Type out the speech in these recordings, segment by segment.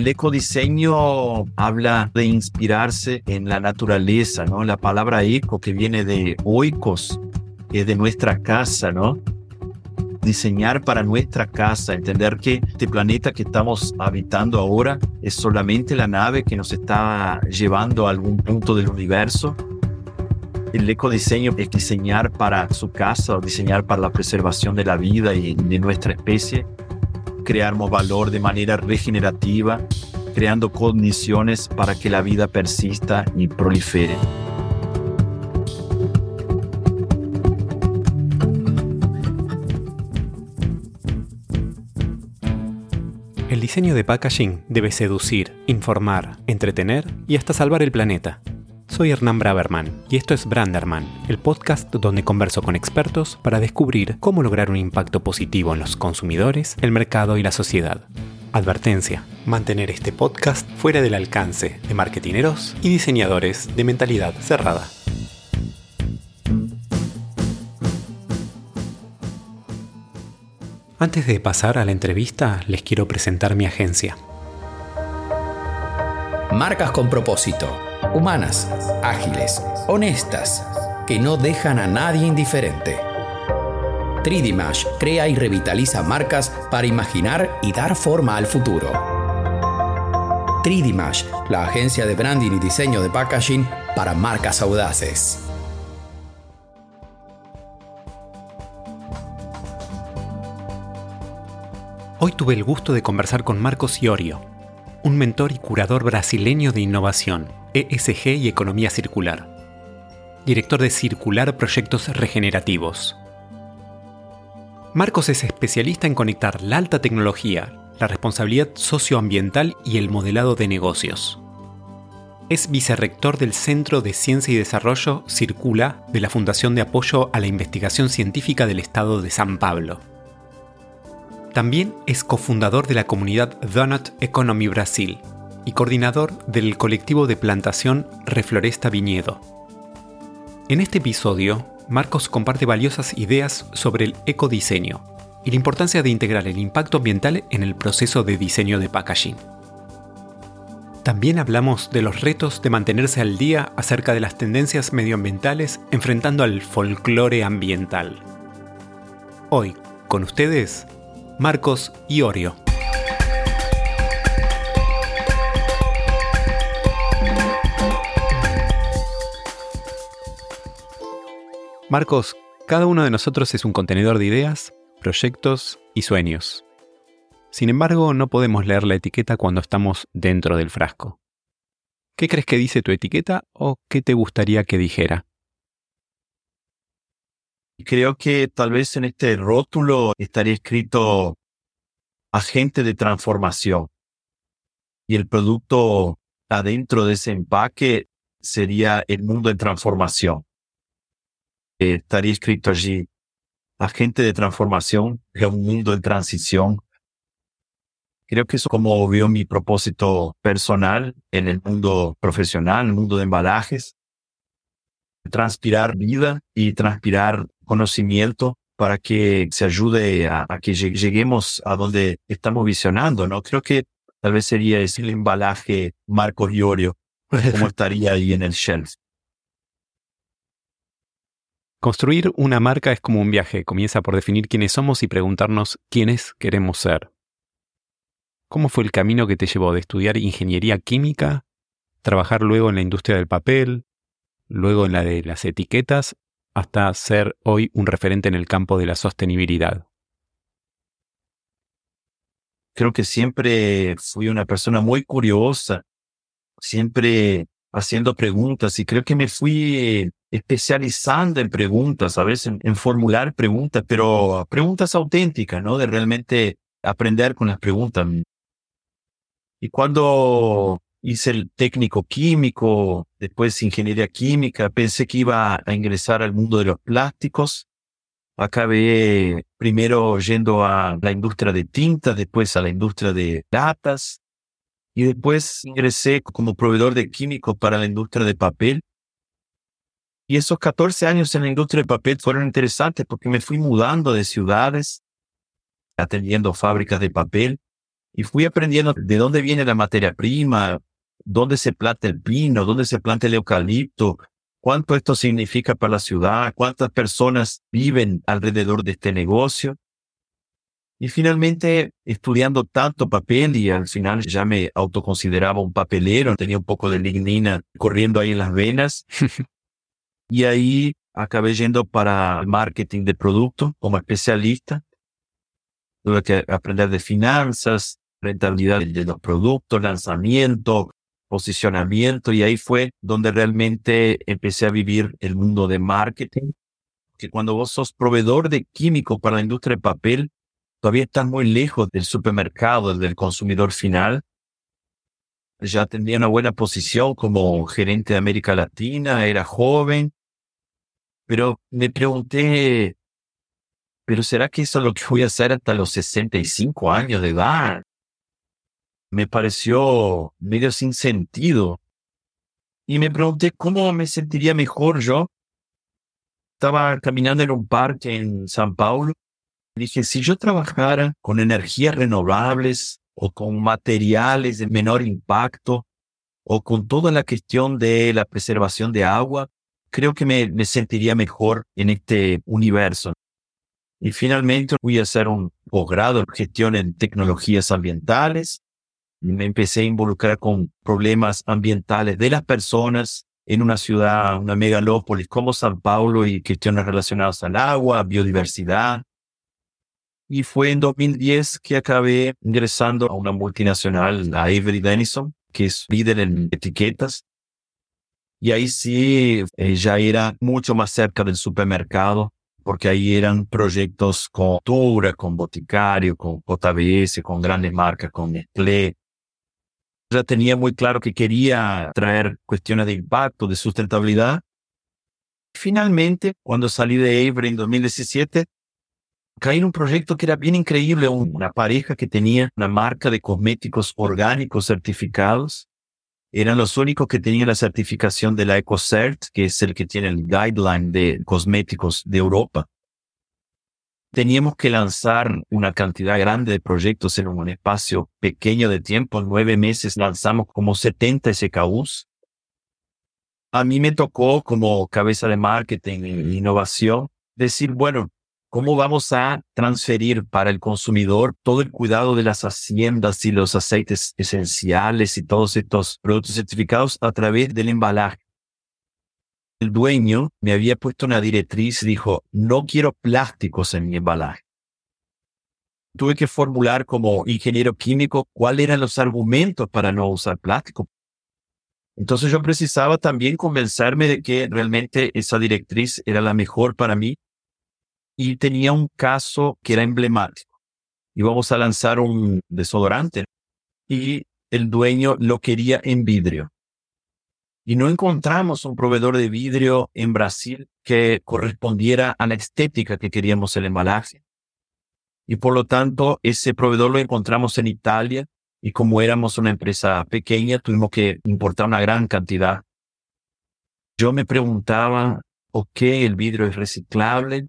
El ecodiseño habla de inspirarse en la naturaleza, ¿no? La palabra eco que viene de oikos, que es de nuestra casa, ¿no? Diseñar para nuestra casa, entender que este planeta que estamos habitando ahora es solamente la nave que nos está llevando a algún punto del universo. El ecodiseño es diseñar para su casa diseñar para la preservación de la vida y de nuestra especie creamos valor de manera regenerativa, creando condiciones para que la vida persista y prolifere. El diseño de packaging debe seducir, informar, entretener y hasta salvar el planeta. Soy Hernán Braverman y esto es Branderman, el podcast donde converso con expertos para descubrir cómo lograr un impacto positivo en los consumidores, el mercado y la sociedad. Advertencia, mantener este podcast fuera del alcance de marketineros y diseñadores de mentalidad cerrada. Antes de pasar a la entrevista, les quiero presentar mi agencia. Marcas con propósito humanas, ágiles, honestas, que no dejan a nadie indiferente. Tridimash crea y revitaliza marcas para imaginar y dar forma al futuro. Tridimash, la agencia de branding y diseño de packaging para marcas audaces. Hoy tuve el gusto de conversar con Marcos Iorio, un mentor y curador brasileño de innovación, ESG y economía circular. Director de Circular Proyectos Regenerativos. Marcos es especialista en conectar la alta tecnología, la responsabilidad socioambiental y el modelado de negocios. Es vicerrector del Centro de Ciencia y Desarrollo Circula de la Fundación de Apoyo a la Investigación Científica del Estado de San Pablo. También es cofundador de la comunidad Donut Economy Brasil y coordinador del colectivo de plantación Refloresta Viñedo. En este episodio, Marcos comparte valiosas ideas sobre el ecodiseño y la importancia de integrar el impacto ambiental en el proceso de diseño de packaging. También hablamos de los retos de mantenerse al día acerca de las tendencias medioambientales enfrentando al folclore ambiental. Hoy, con ustedes, Marcos Iorio. Marcos, cada uno de nosotros es un contenedor de ideas, proyectos y sueños. Sin embargo, no podemos leer la etiqueta cuando estamos dentro del frasco. ¿Qué crees que dice tu etiqueta o qué te gustaría que dijera? Creo que tal vez en este rótulo estaría escrito agente de transformación. Y el producto adentro de ese empaque sería el mundo en transformación. Eh, estaría escrito allí, agente de transformación es un mundo en transición. Creo que eso como veo mi propósito personal en el mundo profesional, en el mundo de embalajes. Transpirar vida y transpirar conocimiento para que se ayude a, que lleguemos a donde estamos visionando, ¿no? Creo que tal vez sería ese el embalaje Marco Iorio, como estaría ahí en el shelf. Construir una marca es como un viaje, comienza por definir quiénes somos y preguntarnos quiénes queremos ser. ¿Cómo fue el camino que te llevó de estudiar ingeniería química, trabajar luego en la industria del papel, luego en la de las etiquetas hasta ser hoy un referente en el campo de la sostenibilidad? Creo que siempre fui una persona muy curiosa, siempre haciendo preguntas y creo que me fui especializando en preguntas, a veces en, formular preguntas, pero preguntas auténticas, ¿no? De realmente aprender con las preguntas. Y cuando hice el técnico químico, después ingeniería química, pensé que iba a ingresar al mundo de los plásticos. Acabé primero yendo a la industria de tintas, después a la industria de latas y después ingresé como proveedor de químicos para la industria de papel. Y esos 14 años en la industria de papel fueron interesantes porque me fui mudando de ciudades, atendiendo fábricas de papel Y fui aprendiendo de dónde viene la materia prima, dónde se planta el pino, dónde se planta el eucalipto, cuánto esto significa para la ciudad, cuántas personas viven alrededor de este negocio. Y finalmente, estudiando tanto papel y al final ya me autoconsideraba un papelero, tenía un poco de lignina corriendo ahí en las venas. y ahí acabé yendo para el marketing de producto como especialista. Tuve que aprender de finanzas, rentabilidad de los productos, lanzamiento, posicionamiento y ahí fue donde realmente empecé a vivir el mundo de marketing. Que cuando vos sos proveedor de químicos para la industria de papel, todavía estás muy lejos del supermercado, del consumidor final. Ya tenía una buena posición como gerente de América Latina, era joven, pero me pregunté, ¿pero será que eso es lo que voy a hacer hasta los 65 años de edad? Me pareció medio sin sentido. Y me pregunté cómo me sentiría mejor yo. Estaba caminando en un parque en San Paulo. Dije, si yo trabajara con energías renovables o con materiales de menor impacto o con toda la cuestión de la preservación de agua, creo que me, me sentiría mejor en este universo. Y finalmente fui a hacer un posgrado en gestión en tecnologías ambientales me empecé a involucrar con problemas ambientales de las personas en una ciudad, una megalópolis como San Paulo y cuestiones relacionadas al agua, biodiversidad. Y fue en 2010 que acabé ingresando a una multinacional, a Avery Dennison, que es líder en etiquetas. Y ahí sí, eh, ya era mucho más cerca del supermercado, porque ahí eran proyectos con Tura, con Boticario, con JBS, con grandes marcas, con Nestlé, ya tenía muy claro que quería traer cuestiones de impacto, de sustentabilidad. Finalmente, cuando salí de Avery en 2017, caí en un proyecto que era bien increíble, una pareja que tenía una marca de cosméticos orgánicos certificados. Eran los únicos que tenían la certificación de la EcoCert, que es el que tiene el guideline de cosméticos de Europa teníamos que lanzar una cantidad grande de proyectos en un espacio pequeño de tiempo. Nueve meses lanzamos como 70 SKUs. A mí me tocó como cabeza de marketing e innovación decir, bueno, ¿cómo vamos a transferir para el consumidor todo el cuidado de las haciendas y los aceites esenciales y todos estos productos certificados a través del embalaje? El dueño me había puesto una directriz, dijo, no quiero plásticos en mi embalaje. Tuve que formular como ingeniero químico cuáles eran los argumentos para no usar plástico. Entonces yo precisaba también convencerme de que realmente esa directriz era la mejor para mí y tenía un caso que era emblemático. Íbamos a lanzar un desodorante y el dueño lo quería en vidrio y no encontramos un proveedor de vidrio en Brasil que correspondiera a la estética que queríamos el embalaje. Y por lo tanto, ese proveedor lo encontramos en Italia y como éramos una empresa pequeña, tuvimos que importar una gran cantidad. Yo me preguntaba, ok, el vidrio es reciclable,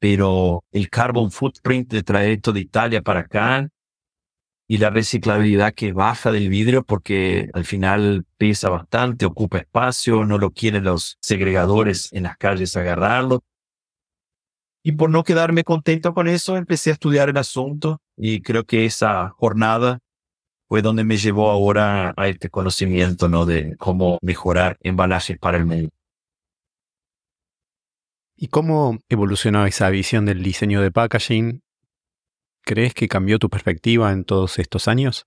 pero el carbon footprint de traer de Italia para acá y la reciclabilidad que baja del vidrio porque al final pesa bastante, ocupa espacio, no lo quieren los segregadores en las calles agarrarlo. Y por no quedarme contento con eso, empecé a estudiar el asunto y creo que esa jornada fue donde me llevó ahora a este conocimiento, ¿no? De cómo mejorar embalajes para el medio. ¿Y cómo evolucionó esa visión del diseño de packaging ¿Crees que cambió tu perspectiva en todos estos años?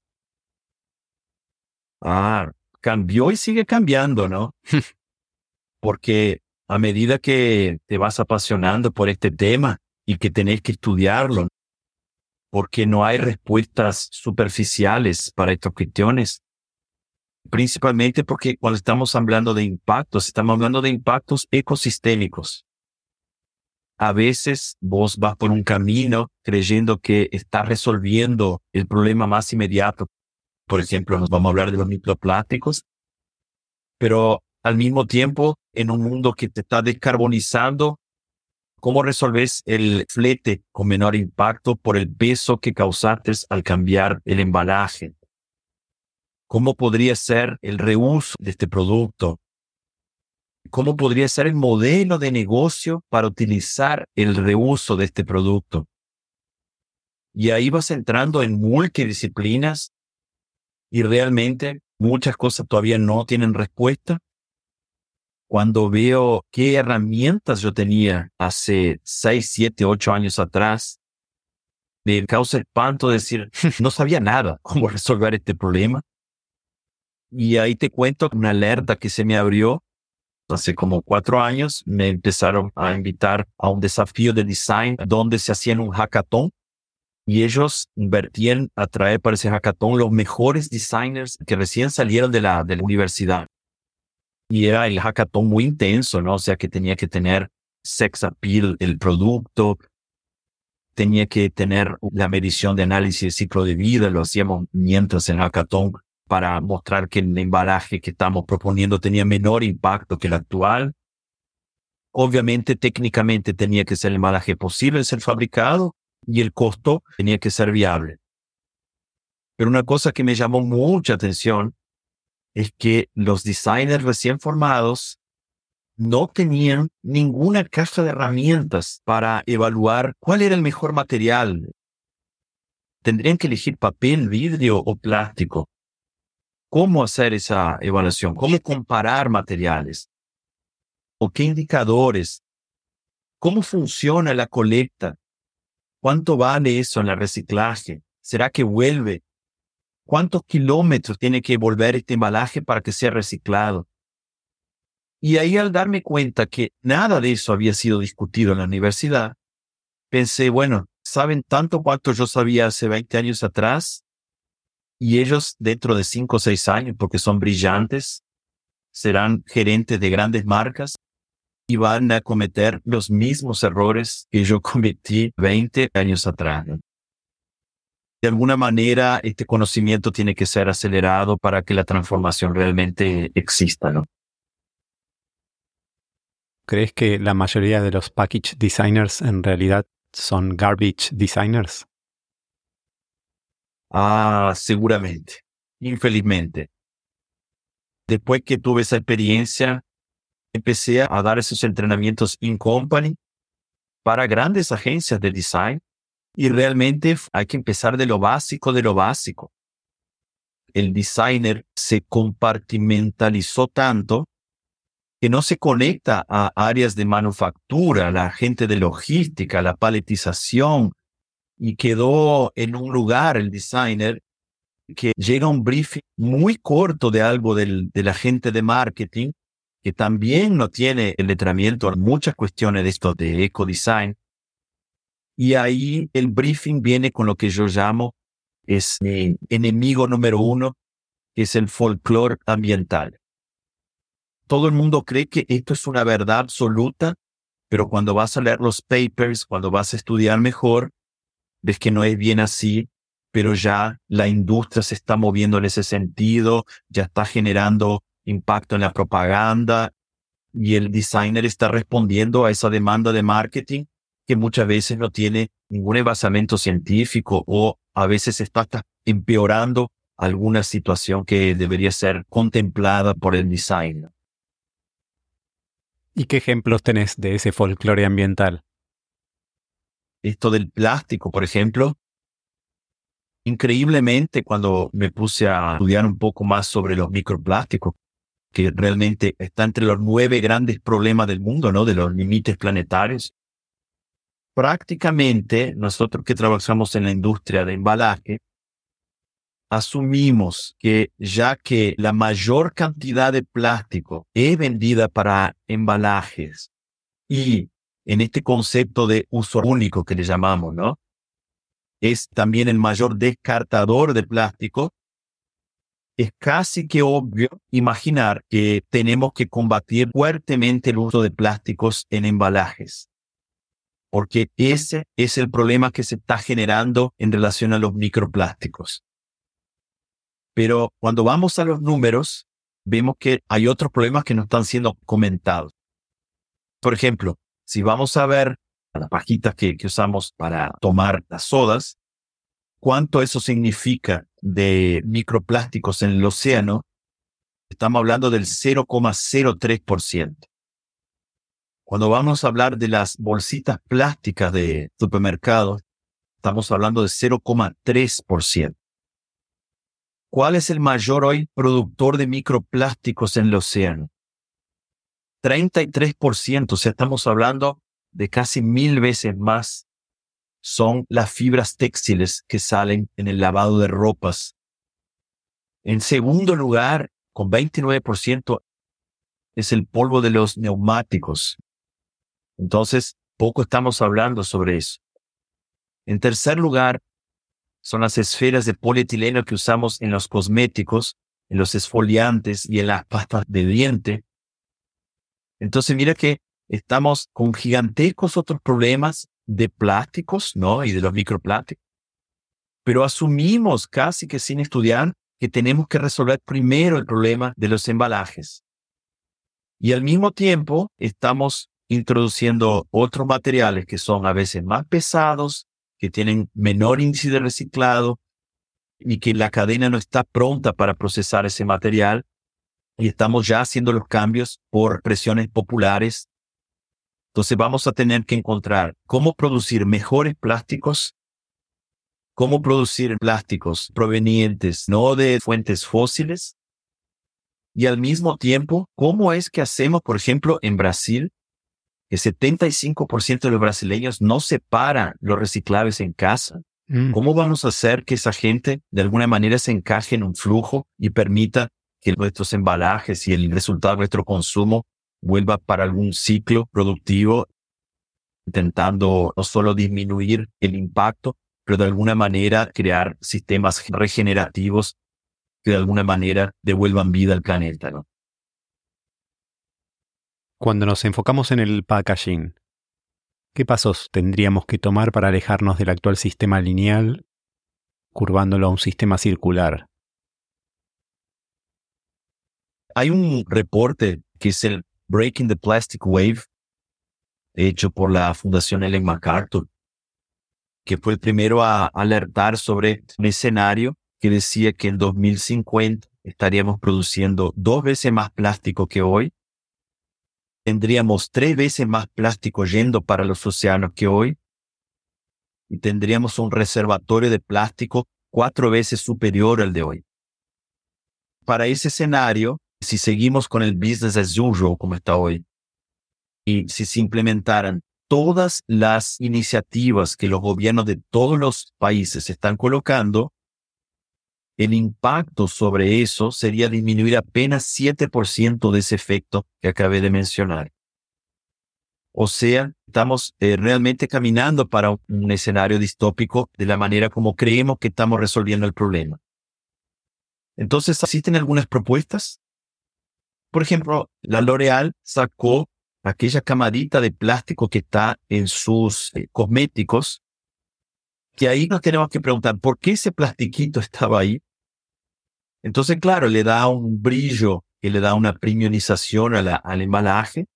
Ah, cambió y sigue cambiando, ¿no? Porque a medida que te vas apasionando por este tema y que tenés que estudiarlo, porque no hay respuestas superficiales para estas cuestiones, principalmente porque cuando estamos hablando de impactos, estamos hablando de impactos ecosistémicos a veces vos vas por un camino creyendo que estás resolviendo el problema más inmediato. Por ejemplo, nos vamos a hablar de los microplásticos, pero al mismo tiempo, en un mundo que te está descarbonizando, ¿Cómo resolves el flete con menor impacto por el peso que causaste al cambiar el embalaje? ¿Cómo podría ser el reuso de este producto? ¿Cómo podría ser el modelo de negocio para utilizar el reuso de este producto? Y ahí vas entrando en multidisciplinas y realmente muchas cosas todavía no tienen respuesta. Cuando veo qué herramientas yo tenía hace 6, 7, 8 años atrás, me causa espanto decir, no sabía nada cómo resolver este problema. Y ahí te cuento una alerta que se me abrió hace como cuatro años. Me empezaron a invitar a un desafío de design donde se hacían un hackathon y ellos invertían a traer para ese hackathon los mejores designers que recién salieron de la, universidad. Y era el hackathon muy intenso, ¿no? O sea que tenía que tener sex appeal el producto, tenía que tener la medición de análisis de ciclo de vida, lo hacíamos mientras en hackathon para mostrar que el embalaje que estamos proponiendo tenía menor impacto que el actual. Obviamente, técnicamente tenía que ser el embalaje posible de ser fabricado y el costo tenía que ser viable. Pero una cosa que me llamó mucha atención es que los designers recién formados no tenían ninguna caja de herramientas para evaluar cuál era el mejor material. Tendrían que elegir papel, vidrio o plástico. ¿Cómo hacer esa evaluación? ¿Cómo comparar materiales? ¿O qué indicadores? ¿Cómo funciona la colecta? ¿Cuánto vale eso en el reciclaje? ¿Será que vuelve? ¿Cuántos kilómetros tiene que volver este embalaje para que sea reciclado? Y ahí al darme cuenta que nada de eso había sido discutido en la universidad, pensé, bueno, ¿saben tanto cuanto yo sabía hace 20 años atrás? Y ellos dentro de 5 o 6 años, porque son brillantes, serán gerentes de grandes marcas y van a cometer los mismos errores que yo cometí 20 años atrás. De alguna manera, este conocimiento tiene que ser acelerado para que la transformación realmente exista, ¿no? ¿Crees que la mayoría de los package designers en realidad son garbage designers? Ah, seguramente. Infelizmente. Después que tuve esa experiencia, empecé a dar esos entrenamientos in company para grandes agencias de design y realmente hay que empezar de lo básico, de lo básico. El designer se compartimentalizó tanto que no se conecta a áreas de manufactura, la gente de logística, la paletización, y quedó en un lugar el designer que llega un briefing muy corto de algo del, de la gente de marketing que también no tiene el letramiento en muchas cuestiones de esto de eco-design. Y ahí el briefing viene con lo que yo llamo es mi enemigo número uno, que es el folclore ambiental. Todo el mundo cree que esto es una verdad absoluta, pero cuando vas a leer los papers, cuando vas a estudiar mejor, ves que no es bien así, pero ya la industria se está moviendo en ese sentido, ya está generando impacto en la propaganda y el designer está respondiendo a esa demanda de marketing que muchas veces no tiene ningún basamento científico o a veces está empeorando alguna situación que debería ser contemplada por el design. ¿Y qué ejemplos tenés de ese folclore ambiental? Esto del plástico, por ejemplo. Increíblemente, cuando me puse a estudiar un poco más sobre los microplásticos, que realmente está entre los nueve grandes problemas del mundo, ¿no? De los límites planetarios. Prácticamente nosotros que trabajamos en la industria de embalaje, asumimos que ya que la mayor cantidad de plástico es vendida para embalajes y en este concepto de uso único que le llamamos, ¿no? Es también el mayor descartador de plástico, es casi que obvio imaginar que tenemos que combatir fuertemente el uso de plásticos en embalajes, porque ese es el problema que se está generando en relación a los microplásticos. Pero cuando vamos a los números, vemos que hay otros problemas que no están siendo comentados. Por ejemplo, si vamos a ver las pajitas que, que usamos para tomar las sodas, cuánto eso significa de microplásticos en el océano, estamos hablando del 0,03%. Cuando vamos a hablar de las bolsitas plásticas de supermercados, estamos hablando de 0,3%. ¿Cuál es el mayor hoy productor de microplásticos en el océano? 33%, o sea, estamos hablando de casi mil veces más son las fibras textiles que salen en el lavado de ropas. En segundo lugar, con 29%, es el polvo de los neumáticos. Entonces, poco estamos hablando sobre eso. En tercer lugar, son las esferas de polietileno que usamos en los cosméticos, en los esfoliantes y en las pastas de diente. Entonces, mira que estamos con gigantescos otros problemas de plásticos, ¿no? Y de los microplásticos. Pero asumimos casi que sin estudiar que tenemos que resolver primero el problema de los embalajes. Y al mismo tiempo estamos introduciendo otros materiales que son a veces más pesados, que tienen menor índice de reciclado y que la cadena no está pronta para procesar ese material. Y estamos ya haciendo los cambios por presiones populares. Entonces vamos a tener que encontrar cómo producir mejores plásticos, cómo producir plásticos provenientes no de fuentes fósiles, y al mismo tiempo, cómo es que hacemos, por ejemplo, en Brasil, el 75% de los brasileños no separan los reciclables en casa. Mm. ¿Cómo vamos a hacer que esa gente de alguna manera se encaje en un flujo y permita que nuestros embalajes y el resultado de nuestro consumo vuelva para algún ciclo productivo, intentando no solo disminuir el impacto, pero de alguna manera crear sistemas regenerativos que de alguna manera devuelvan vida al planeta. Cuando nos enfocamos en el packaging, ¿qué pasos tendríamos que tomar para alejarnos del actual sistema lineal, curvándolo a un sistema circular? Hay un reporte que es el Breaking the Plastic Wave, hecho por la Fundación Ellen MacArthur, que fue el primero a alertar sobre un escenario que decía que en 2050 estaríamos produciendo dos veces más plástico que hoy tendríamos tres veces más plástico yendo para los océanos que hoy y tendríamos un reservatorio de plástico cuatro veces superior al de hoy. Para ese escenario, si seguimos con el business as usual como está hoy, y si se implementaran todas las iniciativas que los gobiernos de todos los países están colocando, el impacto sobre eso sería disminuir apenas 7% de ese efecto que acabé de mencionar. O sea, estamos eh, realmente caminando para un escenario distópico de la manera como creemos que estamos resolviendo el problema. Entonces, ¿existen algunas propuestas? Por ejemplo, la L'Oreal sacó aquella camadita de plástico que está en sus eh, cosméticos que ahí nos tenemos que preguntar, ¿por qué ese plastiquito estaba ahí? Entonces, claro, le da un brillo y le da una premiumización al embalaje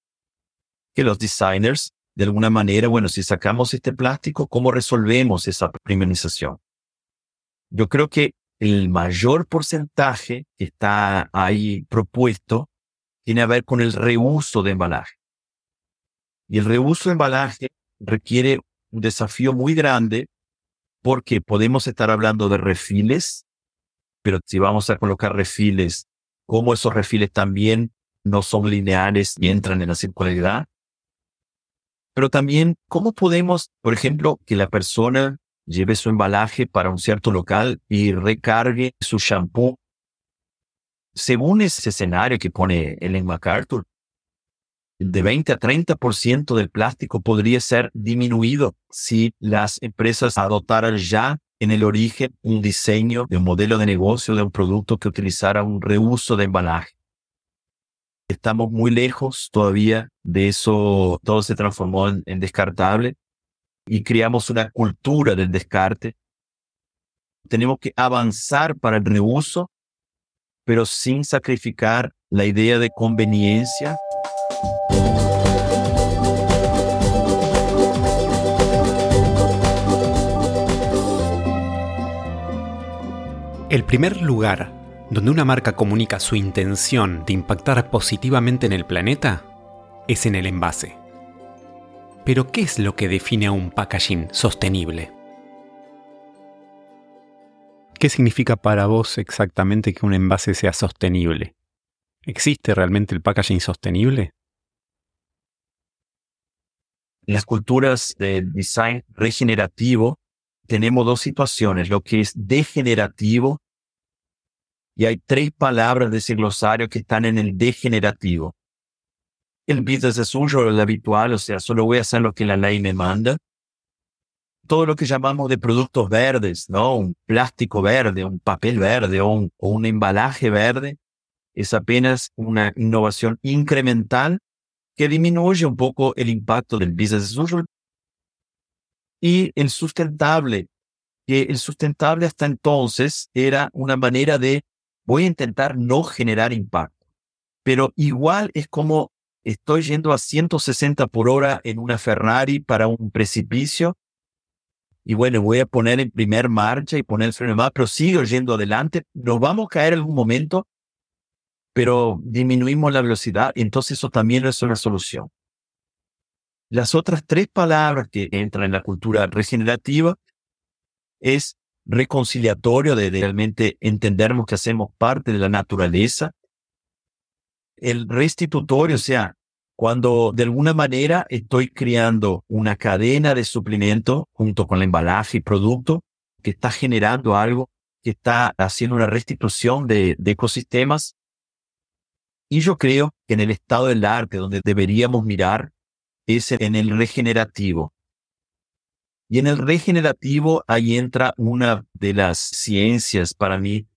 que los designers, de alguna manera, bueno, si sacamos este plástico, ¿cómo resolvemos esa premiumización? Yo creo que el mayor porcentaje que está ahí propuesto tiene a ver con el reuso de embalaje. Y el reuso de embalaje requiere un desafío muy grande porque podemos estar hablando de refiles, pero si vamos a colocar refiles, ¿cómo esos refiles también no son lineales y entran en la circularidad? Pero también, ¿cómo podemos, por ejemplo, que la persona lleve su embalaje para un cierto local y recargue su shampoo? Según ese escenario que pone Ellen MacArthur, de 20 a 30% del plástico podría ser disminuido si las empresas adoptaran ya en el origen un diseño de un modelo de negocio de un producto que utilizara un reuso de embalaje. Estamos muy lejos todavía de eso, todo se transformó en, en descartable y creamos una cultura del descarte. Tenemos que avanzar para el reuso, pero sin sacrificar la idea de conveniencia. El primer lugar donde una marca comunica su intención de impactar positivamente en el planeta es en el envase. Pero ¿qué es lo que define a un packaging sostenible? ¿Qué significa para vos exactamente que un envase sea sostenible? ¿Existe realmente el packaging sostenible? En las culturas de design regenerativo tenemos dos situaciones, lo que es degenerativo y hay tres palabras de ese glosario que están en el degenerativo. El business es suyo, el habitual, o sea, solo voy a hacer lo que la ley me manda. Todo lo que llamamos de productos verdes, ¿no? Un plástico verde, un papel verde o un, un embalaje verde, es apenas una innovación incremental que disminuye un poco el impacto del business as Y el sustentable, que el sustentable hasta entonces era una manera de voy a intentar no generar impacto. Pero igual es como estoy yendo a 160 por hora en una Ferrari para un precipicio. Y bueno, voy a poner en primer marcha y poner el freno más, pero sigo yendo adelante. Nos vamos a caer en algún momento, pero disminuimos la velocidad. Y entonces eso también es una solución. Las otras tres palabras que entran en la cultura regenerativa es reconciliatorio de, realmente entendernos que hacemos parte de la naturaleza. El restitutorio, o sea, cuando de alguna manera estoy creando una cadena de suplemento junto con el embalaje y producto que está generando algo, que está haciendo una restitución de, de ecosistemas. Y yo creo que en el estado del arte, donde deberíamos mirar, es en el regenerativo, y en el regenerativo ahí entra una de las ciencias para mí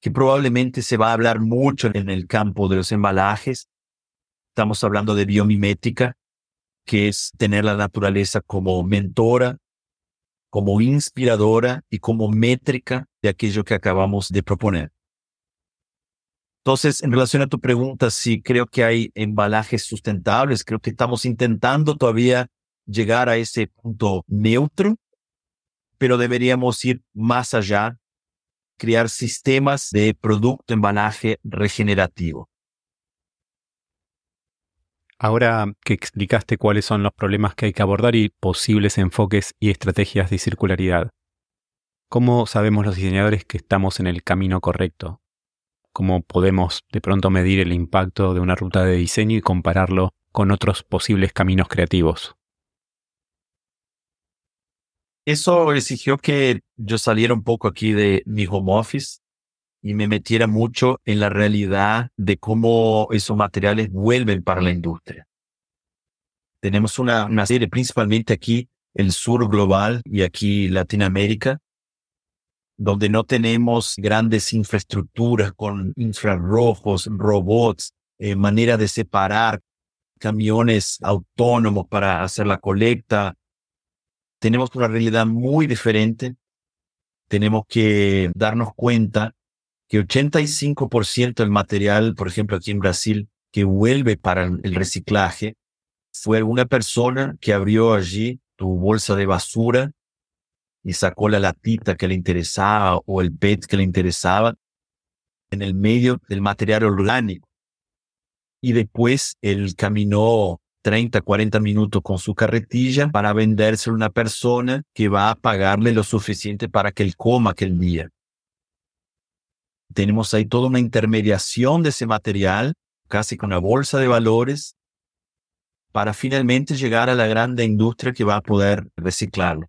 que probablemente se va a hablar mucho en el campo de los embalajes. Estamos hablando de biomimética, que es tener la naturaleza como mentora, como inspiradora y como métrica de aquello que acabamos de proponer. Entonces, en relación a tu pregunta, sí creo que hay embalajes sustentables, creo que estamos intentando todavía llegar a ese punto neutro, pero deberíamos ir más allá, crear sistemas de producto embalaje regenerativo. Ahora que explicaste cuáles son los problemas que hay que abordar y posibles enfoques y estrategias de circularidad, ¿cómo sabemos los diseñadores que estamos en el camino correcto? ¿Cómo podemos de pronto medir el impacto de una ruta de diseño y compararlo con otros posibles caminos creativos? Eso exigió que yo saliera un poco aquí de mi home office y me metiera mucho en la realidad de cómo esos materiales vuelven para la industria. Tenemos una, una serie, principalmente aquí, el sur global y aquí Latinoamérica, donde no tenemos grandes infraestructuras con infrarrojos, robots, eh, manera de separar camiones autónomos para hacer la colecta, tenemos una realidad muy diferente. Tenemos que darnos cuenta que 85% del material, por ejemplo, aquí en Brasil, que vuelve para el reciclaje, fue una persona que abrió allí tu bolsa de basura y sacó la latita que le interesaba o el PET que le interesaba en el medio del material orgánico. Y después él caminó 30, 40 minutos con su carretilla para venderse a una persona que va a pagarle lo suficiente para que él coma aquel día. Tenemos ahí toda una intermediación de ese material, casi con una bolsa de valores, para finalmente llegar a la grande industria que va a poder reciclarlo.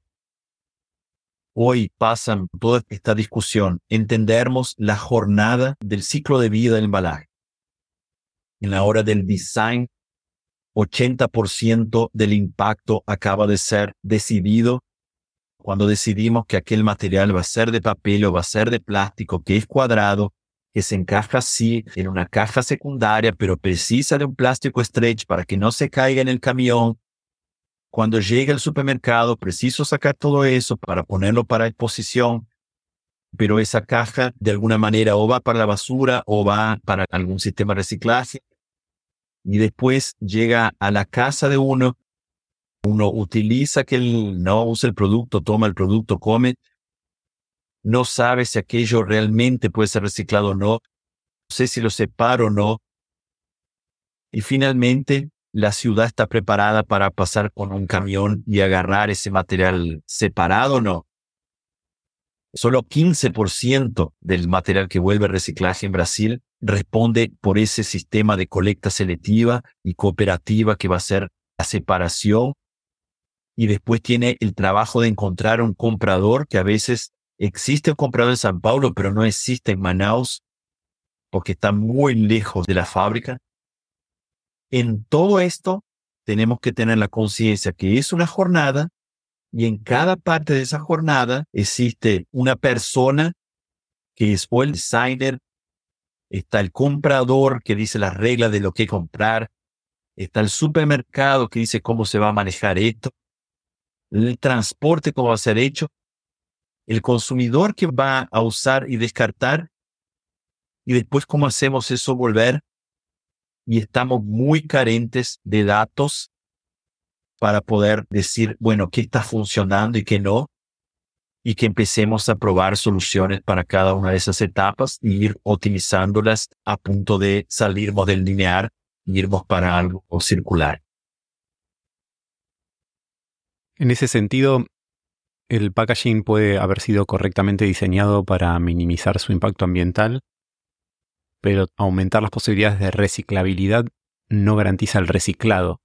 Hoy pasan toda esta discusión, entendermos la jornada del ciclo de vida del embalaje. En la hora del design 80% del impacto acaba de ser decidido cuando decidimos que aquel material va a ser de papel o va a ser de plástico, que es cuadrado, que se encaja así en una caja secundaria, pero precisa de un plástico stretch para que no se caiga en el camión. Cuando llegue al supermercado, preciso sacar todo eso para ponerlo para exposición, pero esa caja de alguna manera o va para la basura o va para algún sistema de reciclaje y después llega a la casa de uno, uno utiliza no usa el producto, toma el producto, come, no sabe si aquello realmente puede ser reciclado o no, no sé si lo separo o no. Y finalmente, la ciudad está preparada para pasar con un camión y agarrar ese material separado o no. Solo 15% del material que vuelve a reciclaje en Brasil responde por ese sistema de colecta selectiva y cooperativa que va a ser la separación. Y después tiene el trabajo de encontrar un comprador que a veces existe un comprador en San Paulo, pero no existe en Manaus porque está muy lejos de la fábrica. En todo esto tenemos que tener la conciencia que es una jornada y en cada parte de esa jornada existe una persona que es o el designer, está el comprador que dice las reglas de lo que comprar, está el supermercado que dice cómo se va a manejar esto, el transporte cómo va a ser hecho, el consumidor que va a usar y descartar, y después cómo hacemos eso volver. Y estamos muy carentes de datos para poder decir, bueno, qué está funcionando y qué no, y que empecemos a probar soluciones para cada una de esas etapas y ir optimizándolas a punto de salirnos del lineal y irnos para algo circular. En ese sentido, el packaging puede haber sido correctamente diseñado para minimizar su impacto ambiental, pero aumentar las posibilidades de reciclabilidad no garantiza el reciclado.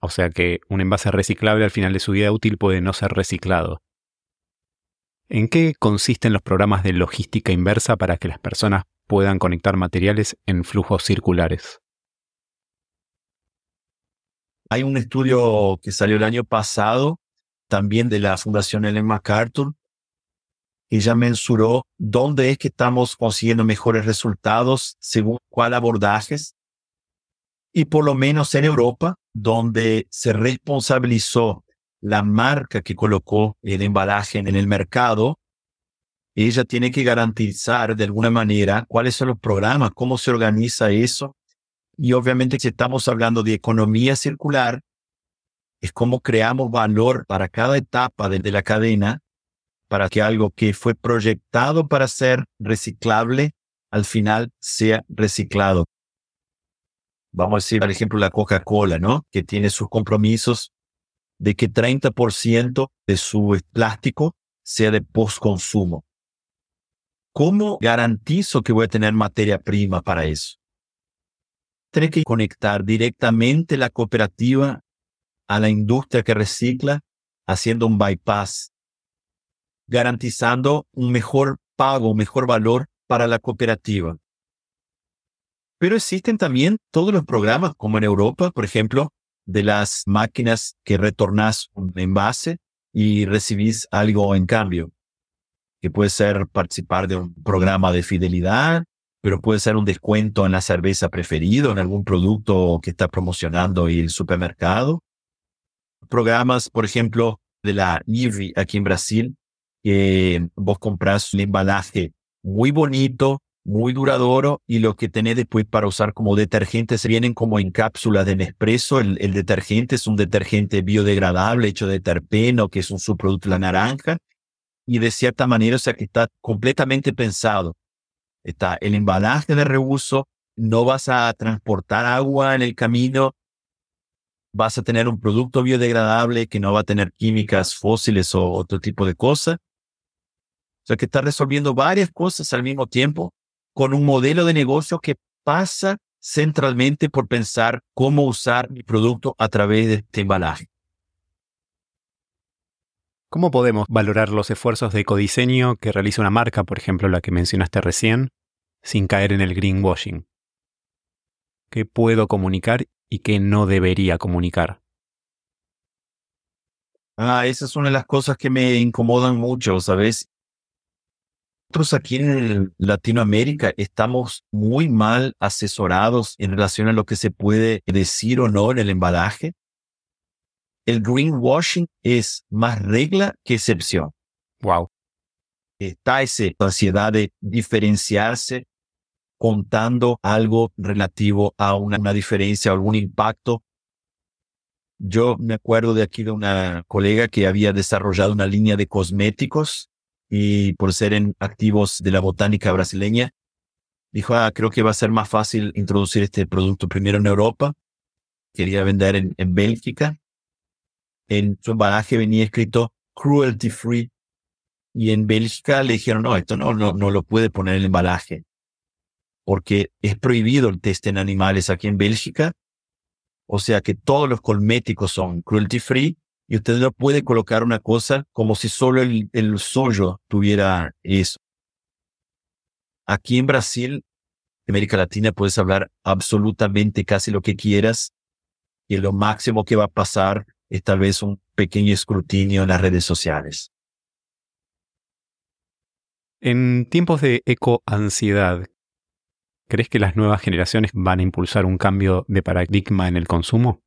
O sea que un envase reciclable al final de su vida útil puede no ser reciclado. ¿En qué consisten los programas de logística inversa para que las personas puedan conectar materiales en flujos circulares? Hay un estudio que salió el año pasado, también de la Fundación Ellen MacArthur, ya mensuró dónde es que estamos consiguiendo mejores resultados según cuál abordajes. Y por lo menos en Europa, donde se responsabilizó la marca que colocó el embalaje en el mercado, ella tiene que garantizar de alguna manera cuáles son los programas, cómo se organiza eso. Y obviamente si estamos hablando de economía circular, es cómo creamos valor para cada etapa de, la cadena para que algo que fue proyectado para ser reciclable al final sea reciclado. Vamos a decir, por ejemplo, la Coca-Cola, ¿no? Que tiene sus compromisos de que 30% de su plástico sea de postconsumo. ¿Cómo garantizo que voy a tener materia prima para eso? Tiene que conectar directamente la cooperativa a la industria que recicla, haciendo un bypass, garantizando un mejor pago, un mejor valor para la cooperativa. Pero existen también todos los programas, como en Europa, por ejemplo, de las máquinas que retornas un envase y recibís algo en cambio, que puede ser participar de un programa de fidelidad, pero puede ser un descuento en la cerveza preferido, en algún producto que está promocionando el supermercado. Programas, por ejemplo, de la IVI aquí en Brasil, que vos compras un embalaje muy bonito, muy duradero y lo que tenés después para usar como detergente se vienen como en cápsulas de Nespresso. El, el, detergente es un detergente biodegradable hecho de terpeno, que es un subproducto de la naranja. Y de cierta manera, o sea, que está completamente pensado. Está el embalaje de reuso, no vas a transportar agua en el camino, vas a tener un producto biodegradable que no va a tener químicas fósiles o otro tipo de cosas. O sea, que está resolviendo varias cosas al mismo tiempo con un modelo de negocio que pasa centralmente por pensar cómo usar mi producto a través de este embalaje. ¿Cómo podemos valorar los esfuerzos de ecodiseño que realiza una marca, por ejemplo la que mencionaste recién, sin caer en el greenwashing? ¿Qué puedo comunicar y qué no debería comunicar? Ah, esa es una de las cosas que me incomodan mucho, ¿sabes? Nosotros aquí en Latinoamérica estamos muy mal asesorados en relación a lo que se puede decir o no en el embalaje. El greenwashing es más regla que excepción. Wow. Está esa ansiedad de diferenciarse contando algo relativo a una, una diferencia algún impacto. Yo me acuerdo de aquí de una colega que había desarrollado una línea de cosméticos y por ser en activos de la botánica brasileña, dijo, ah, creo que va a ser más fácil introducir este producto primero en Europa. Quería vender en, en Bélgica. En su embalaje venía escrito cruelty free. Y en Bélgica le dijeron, no, esto no, no, no lo puede poner en el embalaje. Porque es prohibido el test en animales aquí en Bélgica. O sea que todos los cosméticos son cruelty free y usted no puede colocar una cosa como si solo el, el soyo tuviera eso. Aquí en Brasil, América Latina, puedes hablar absolutamente casi lo que quieras y lo máximo que va a pasar es tal vez un pequeño escrutinio en las redes sociales. En tiempos de ecoansiedad, ¿crees que las nuevas generaciones van a impulsar un cambio de paradigma en el consumo?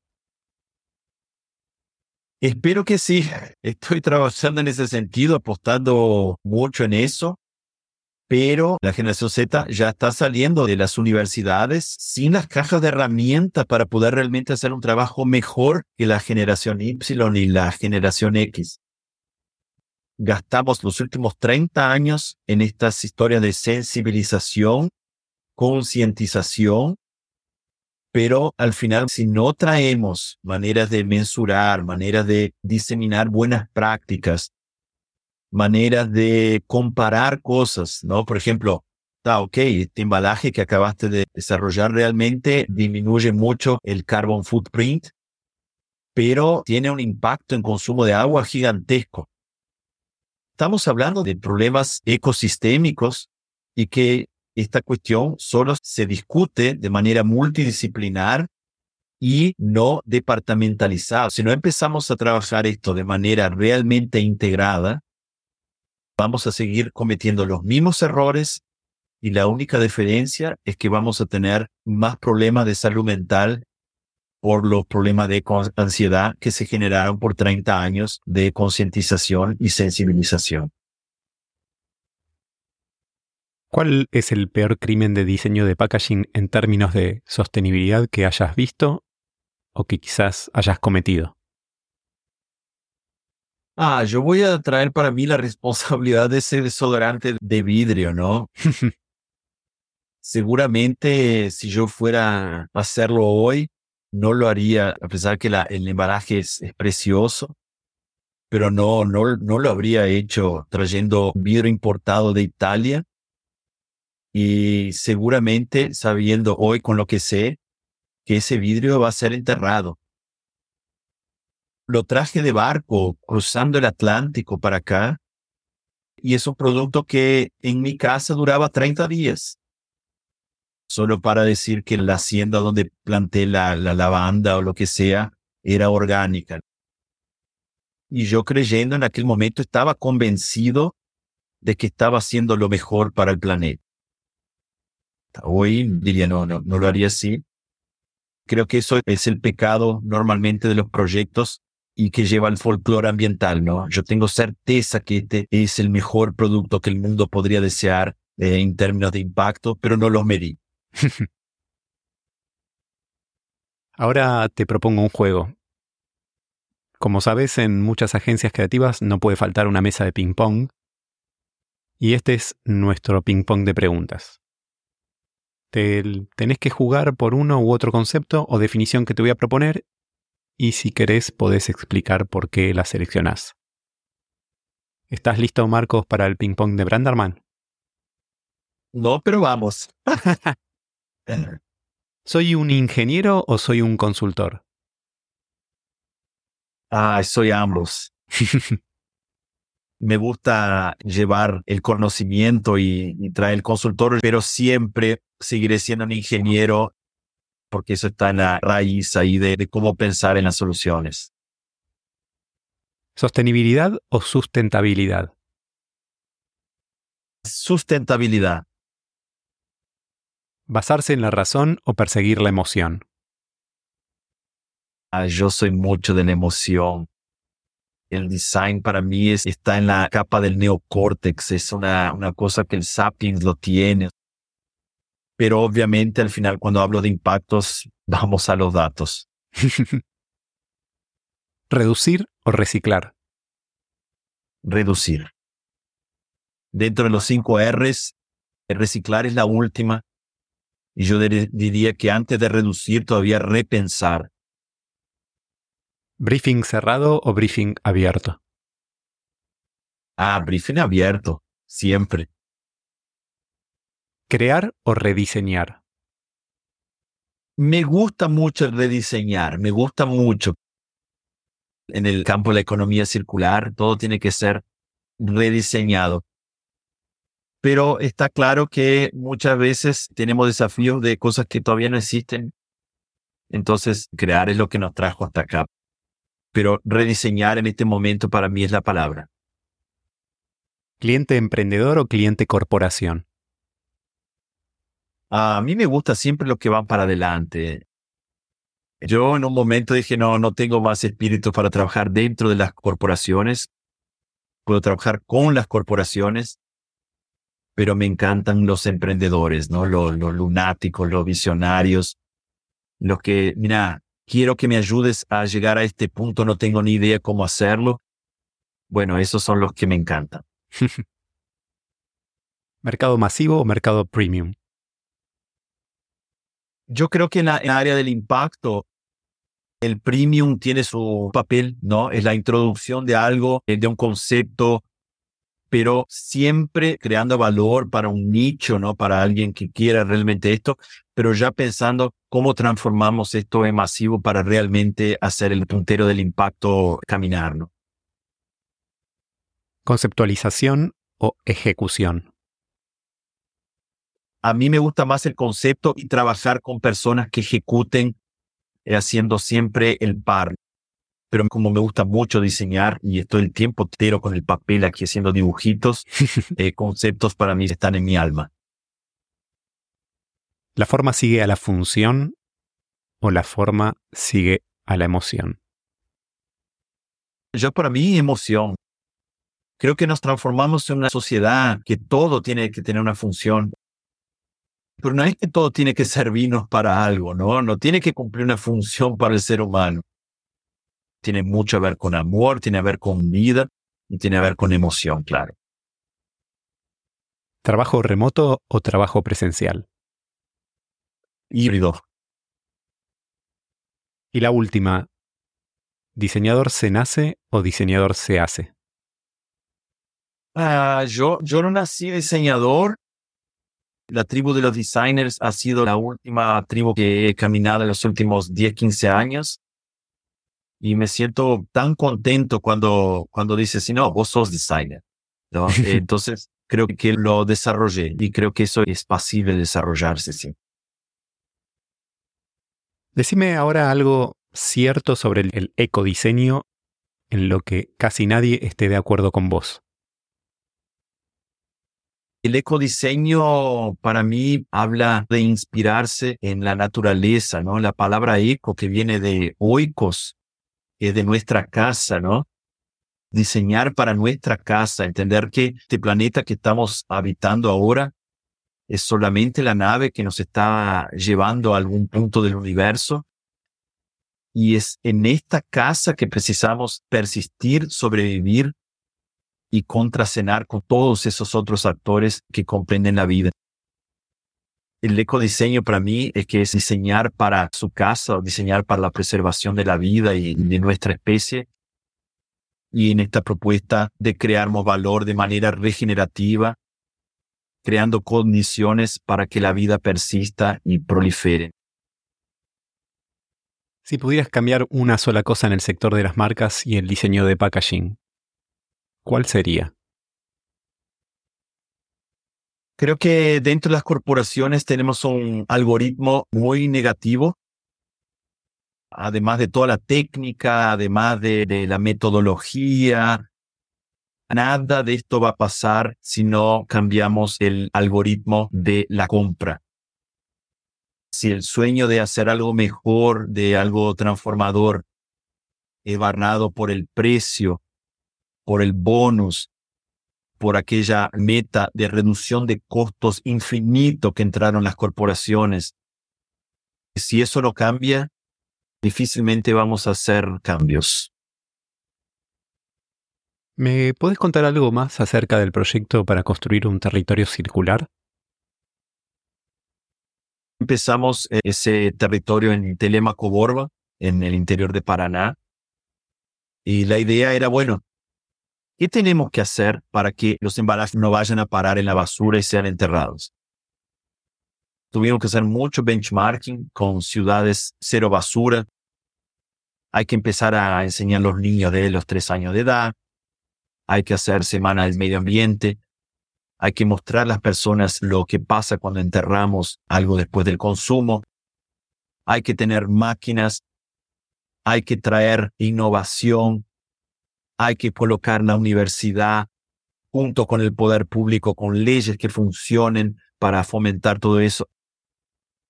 Espero que sí. Estoy trabajando en ese sentido, apostando mucho en eso pero la generación Z ya está saliendo de las universidades sin las cajas de herramientas para poder realmente hacer un trabajo mejor que la generación Y y la generación X. Gastamos los últimos 30 años en estas historias de sensibilización, concientización, pero al final si no traemos maneras de mensurar, maneras de diseminar buenas prácticas, maneras de comparar cosas, ¿no? Por ejemplo, está ok, este embalaje que acabaste de desarrollar realmente disminuye mucho el carbon footprint, pero tiene un impacto en consumo de agua gigantesco. Estamos hablando de problemas ecosistémicos y que esta cuestión solo se discute de manera multidisciplinar y no departamentalizada. Si no empezamos a trabajar esto de manera realmente integrada, vamos a seguir cometiendo los mismos errores y la única diferencia es que vamos a tener más problemas de salud mental por los problemas de ansiedad que se generaron por 30 años de concientización y sensibilización. ¿Cuál es el peor crimen de diseño de packaging en términos de sostenibilidad que hayas visto o que quizás hayas cometido? Ah, yo voy a traer para mí la responsabilidad de ese desodorante de vidrio, ¿no? Seguramente si yo fuera a hacerlo hoy, no lo haría, a pesar que el embalaje es, precioso, pero no, no, no lo habría hecho trayendo vidrio importado de Italia y seguramente sabiendo hoy con lo que sé que ese vidrio va a ser enterrado lo traje de barco cruzando el Atlántico para acá y es un producto que en mi casa duraba 30 días. Solo para decir que la hacienda donde planté la, la lavanda o lo que sea era orgánica. Y yo creyendo en aquel momento estaba convencido de que estaba haciendo lo mejor para el planeta. Hoy diría, no, no, no lo haría así. Creo que eso es el pecado normalmente de los proyectos y que lleva el folclore ambiental, ¿no? Yo tengo certeza que este es el mejor producto que el mundo podría desear eh, en términos de impacto, pero no lo medí. Ahora te propongo un juego. Como sabes, en muchas agencias creativas no puede faltar una mesa de ping-pong. Y este es nuestro ping-pong de preguntas. Te, tenés que jugar por uno u otro concepto o definición que te voy a proponer y si querés podés explicar por qué la seleccionás. ¿Estás listo, Marcos, para el ping-pong de Branderman? No, pero vamos. ¿Soy un ingeniero o soy un consultor? Ah, soy ambos. Me gusta llevar el conocimiento y, y, traer el consultor, pero siempre seguiré siendo un ingeniero porque eso está en la raíz ahí de, cómo pensar en las soluciones. ¿Sostenibilidad o sustentabilidad? Sustentabilidad. ¿Basarse en la razón o perseguir la emoción? Ah, yo soy mucho de la emoción. El design para mí está en la capa del neocórtex, es una, una cosa que el sapiens lo tiene. Pero obviamente al final cuando hablo de impactos, vamos a los datos. ¿Reducir o reciclar? Reducir. dentro de los cinco R's, reciclar es la última. Y yo diría que antes de reducir, todavía repensar. ¿Briefing cerrado o briefing abierto? Ah, briefing abierto, siempre. ¿Crear o rediseñar? Me gusta mucho rediseñar, me gusta mucho. En el campo de la economía circular, todo tiene que ser rediseñado. Pero está claro que muchas veces tenemos desafíos de cosas que todavía no existen. Entonces, crear es lo que nos trajo hasta acá. Pero rediseñar en este momento para mí es la palabra. ¿Cliente emprendedor o cliente corporación? A mí me gusta siempre lo que van para adelante. Yo en un momento dije, no, no tengo más espíritu para trabajar dentro de las corporaciones. Puedo trabajar con las corporaciones, pero me encantan los emprendedores, ¿no? Los, los lunáticos, los visionarios, los que, mira, quiero que me ayudes a llegar a este punto, no tengo ni idea cómo hacerlo. Bueno, esos son los que me encantan. ¿Mercado masivo o mercado premium? Yo creo que en la, área del impacto, el premium tiene su papel, ¿no? Es la introducción de algo, eh, de un concepto, pero siempre creando valor para un nicho, ¿no? Para alguien que quiera realmente esto, pero ya pensando cómo transformamos esto en masivo para realmente hacer el puntero del impacto caminar, ¿no? Conceptualización o ejecución a mí me gusta más el concepto y trabajar con personas que ejecuten eh, haciendo siempre el par. Pero como me gusta mucho diseñar y estoy el tiempo entero con el papel aquí haciendo dibujitos, eh, conceptos para mí están en mi alma. ¿La forma sigue a la función o la forma sigue a la emoción? Yo para mí emoción. Creo que nos transformamos en una sociedad que todo tiene que tener una función. Pero no es que todo tiene que servirnos para algo, ¿no? No tiene que cumplir una función para el ser humano. Tiene mucho a ver con amor, tiene a ver con vida y tiene a ver con emoción, claro. ¿Trabajo remoto o trabajo presencial? Híbrido. Y la última, ¿diseñador se nace o diseñador se hace? Ah, yo, yo no nací diseñador, la tribu de los designers ha sido la última tribu que he caminado en los últimos 10, 15 años. Y me siento tan contento cuando, cuando dices, si no, vos sos designer. Entonces, creo que lo desarrollé y creo que eso es posible desarrollarse, sí. Decime ahora algo cierto sobre el ecodiseño en lo que casi nadie esté de acuerdo con vos. El ecodiseño para mí habla de inspirarse en la naturaleza, ¿no? La palabra eco que viene de oikos, que es de nuestra casa, ¿no? Diseñar para nuestra casa, entender que este planeta que estamos habitando ahora es solamente la nave que nos está llevando a algún punto del universo. Y es en esta casa que precisamos persistir, sobrevivir y contracenar con todos esos otros actores que comprenden la vida. El ecodiseño para mí es que es diseñar para su casa, diseñar para la preservación de la vida y de nuestra especie. Y en esta propuesta de crearnos valor de manera regenerativa, creando condiciones para que la vida persista y prolifere. Si pudieras cambiar una sola cosa en el sector de las marcas y el diseño de packaging, ¿cuál sería? Creo que dentro de las corporaciones tenemos un algoritmo muy negativo, además de toda la técnica, además de, la metodología. Nada de esto va a pasar si no cambiamos el algoritmo de la compra. Si el sueño de hacer algo mejor, de algo transformador, es barnado por el precio, por el bonus, por aquella meta de reducción de costos infinito que entraron las corporaciones. Si eso no cambia, difícilmente vamos a hacer cambios. ¿Me podés contar algo más acerca del proyecto para construir un territorio circular? Empezamos eh, ese territorio en Telemaco Borba, en el interior de Paraná. Y la idea era, bueno, ¿qué tenemos que hacer para que los embalajes no vayan a parar en la basura y sean enterrados? Tuvimos que hacer mucho benchmarking con ciudades cero basura. Hay que empezar a enseñar a los niños de los tres años de edad. Hay que hacer semana del medio ambiente, hay que mostrar a las personas lo que pasa cuando enterramos algo después del consumo, hay que tener máquinas, hay que traer innovación, hay que colocar la universidad junto con el poder público, con leyes que funcionen para fomentar todo eso.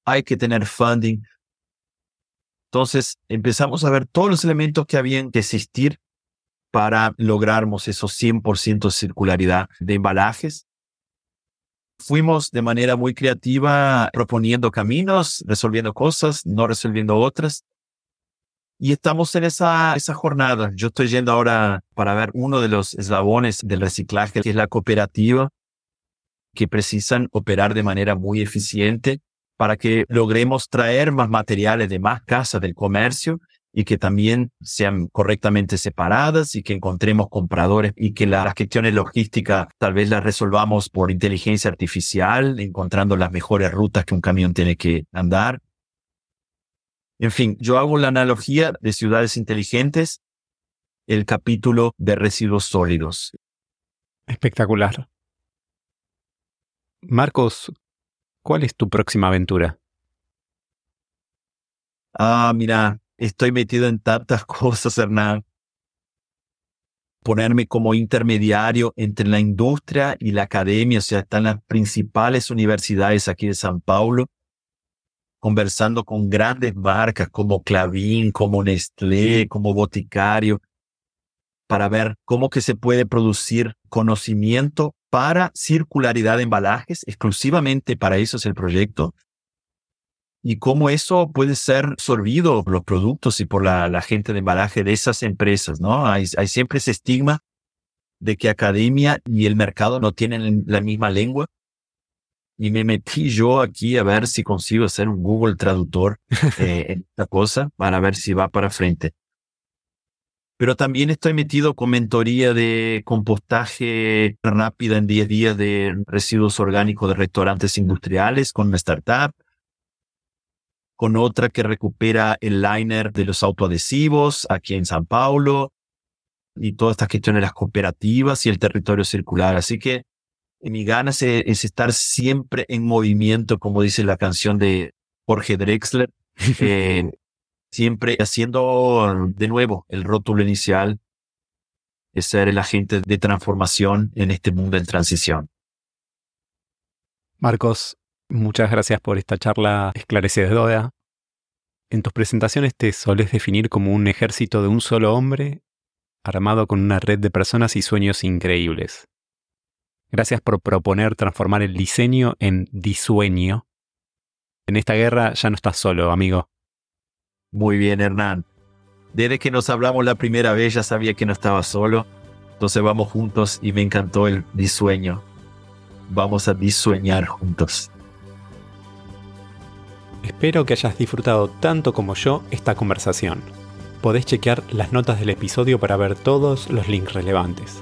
Hay que tener funding. Entonces empezamos a ver todos los elementos que habían que existir para lograrmos esos 100% de circularidad de embalajes. Fuimos de manera muy creativa proponiendo caminos, resolviendo cosas, no resolviendo otras. Y estamos en esa, esa jornada. Yo estoy yendo ahora para ver uno de los eslabones del reciclaje, que es la cooperativa, que precisan operar de manera muy eficiente para que logremos traer más materiales de más casas del comercio y que también sean correctamente separadas y que encontremos compradores y que las cuestiones logísticas tal vez las resolvamos por inteligencia artificial, encontrando las mejores rutas que un camión tiene que andar. En fin, yo hago la analogía de ciudades inteligentes, el capítulo de residuos sólidos. Espectacular. Marcos, ¿cuál es tu próxima aventura? Ah, mira, estoy metido en tantas cosas, Hernán. Ponerme como intermediario entre la industria y la academia, o sea, están las principales universidades aquí de San Paulo, conversando con grandes marcas como Clavín, como Nestlé, como Boticario, para ver cómo que se puede producir conocimiento para circularidad de embalajes, exclusivamente para eso es el proyecto, y cómo eso puede ser absorbido por los productos y por la, gente de embalaje de esas empresas, ¿no? Hay, hay siempre ese estigma de que academia y el mercado no tienen la misma lengua. Y me metí yo aquí a ver si consigo hacer un Google Traductor eh, en esta cosa para ver si va para frente. Pero también estoy metido con mentoría de compostaje rápida en 10 días de residuos orgánicos de restaurantes industriales con una startup con otra que recupera el liner de los autoadhesivos aquí en San Paulo y todas estas cuestiones de las cooperativas y el territorio circular. Así que mi ganas es, estar siempre en movimiento, como dice la canción de Jorge Drexler, eh, siempre haciendo de nuevo el rótulo inicial, es ser el agente de transformación en este mundo en transición. Marcos, Muchas gracias por esta charla esclarecedora. En tus presentaciones te soles definir como un ejército de un solo hombre, armado con una red de personas y sueños increíbles. Gracias por proponer transformar el diseño en disueño. En esta guerra ya no estás solo, amigo. Muy bien, Hernán. Desde que nos hablamos la primera vez ya sabía que no estaba solo. Entonces vamos juntos y me encantó el disueño. Vamos a disueñar juntos. Espero que hayas disfrutado tanto como yo esta conversación. Podés chequear las notas del episodio para ver todos los links relevantes.